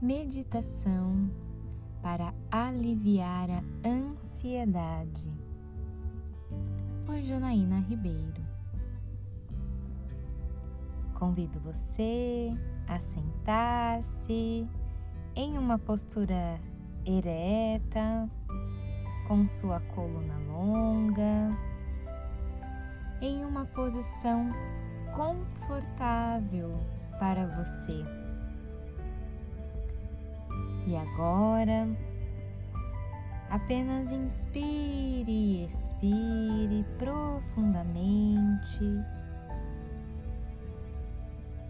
Meditação para aliviar a ansiedade, por Janaína Ribeiro. Convido você a sentar-se em uma postura ereta, com sua coluna longa, em uma posição confortável para você. E agora, apenas inspire e expire profundamente,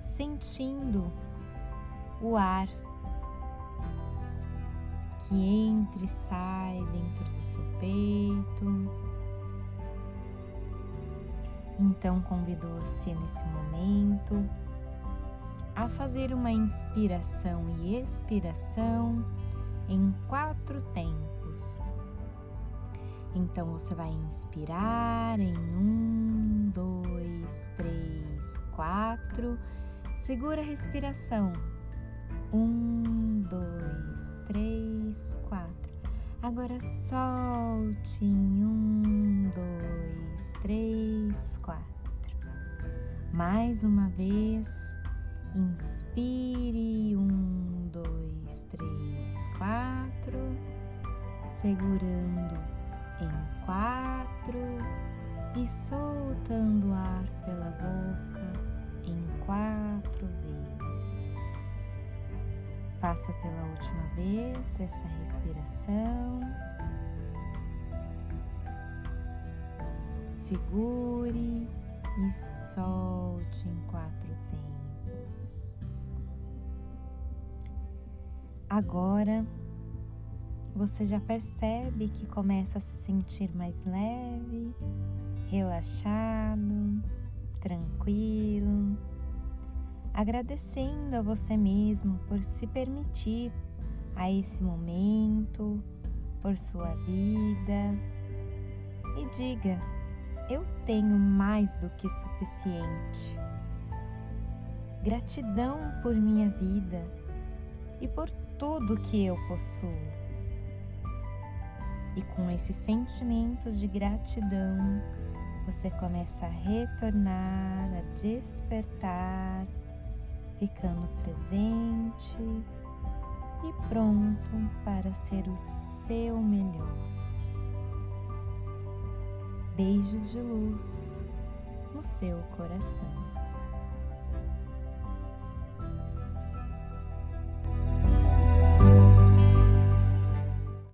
sentindo o ar que entra e sai dentro do seu peito. Então convido você nesse momento a fazer uma inspiração e expiração em quatro tempos. Então você vai inspirar em um, dois, três, quatro. Segura a respiração. Um, dois, três, quatro. Agora solte em um, dois, três, quatro. Mais uma vez. Inspire um, dois, três, quatro, segurando em quatro e soltando o ar pela boca em quatro vezes. Faça pela última vez essa respiração. Segure e solte em quatro Agora você já percebe que começa a se sentir mais leve, relaxado, tranquilo, agradecendo a você mesmo por se permitir a esse momento, por sua vida. E diga: eu tenho mais do que suficiente. Gratidão por minha vida e por tudo que eu possuo. E com esse sentimento de gratidão, você começa a retornar, a despertar, ficando presente e pronto para ser o seu melhor. Beijos de luz no seu coração.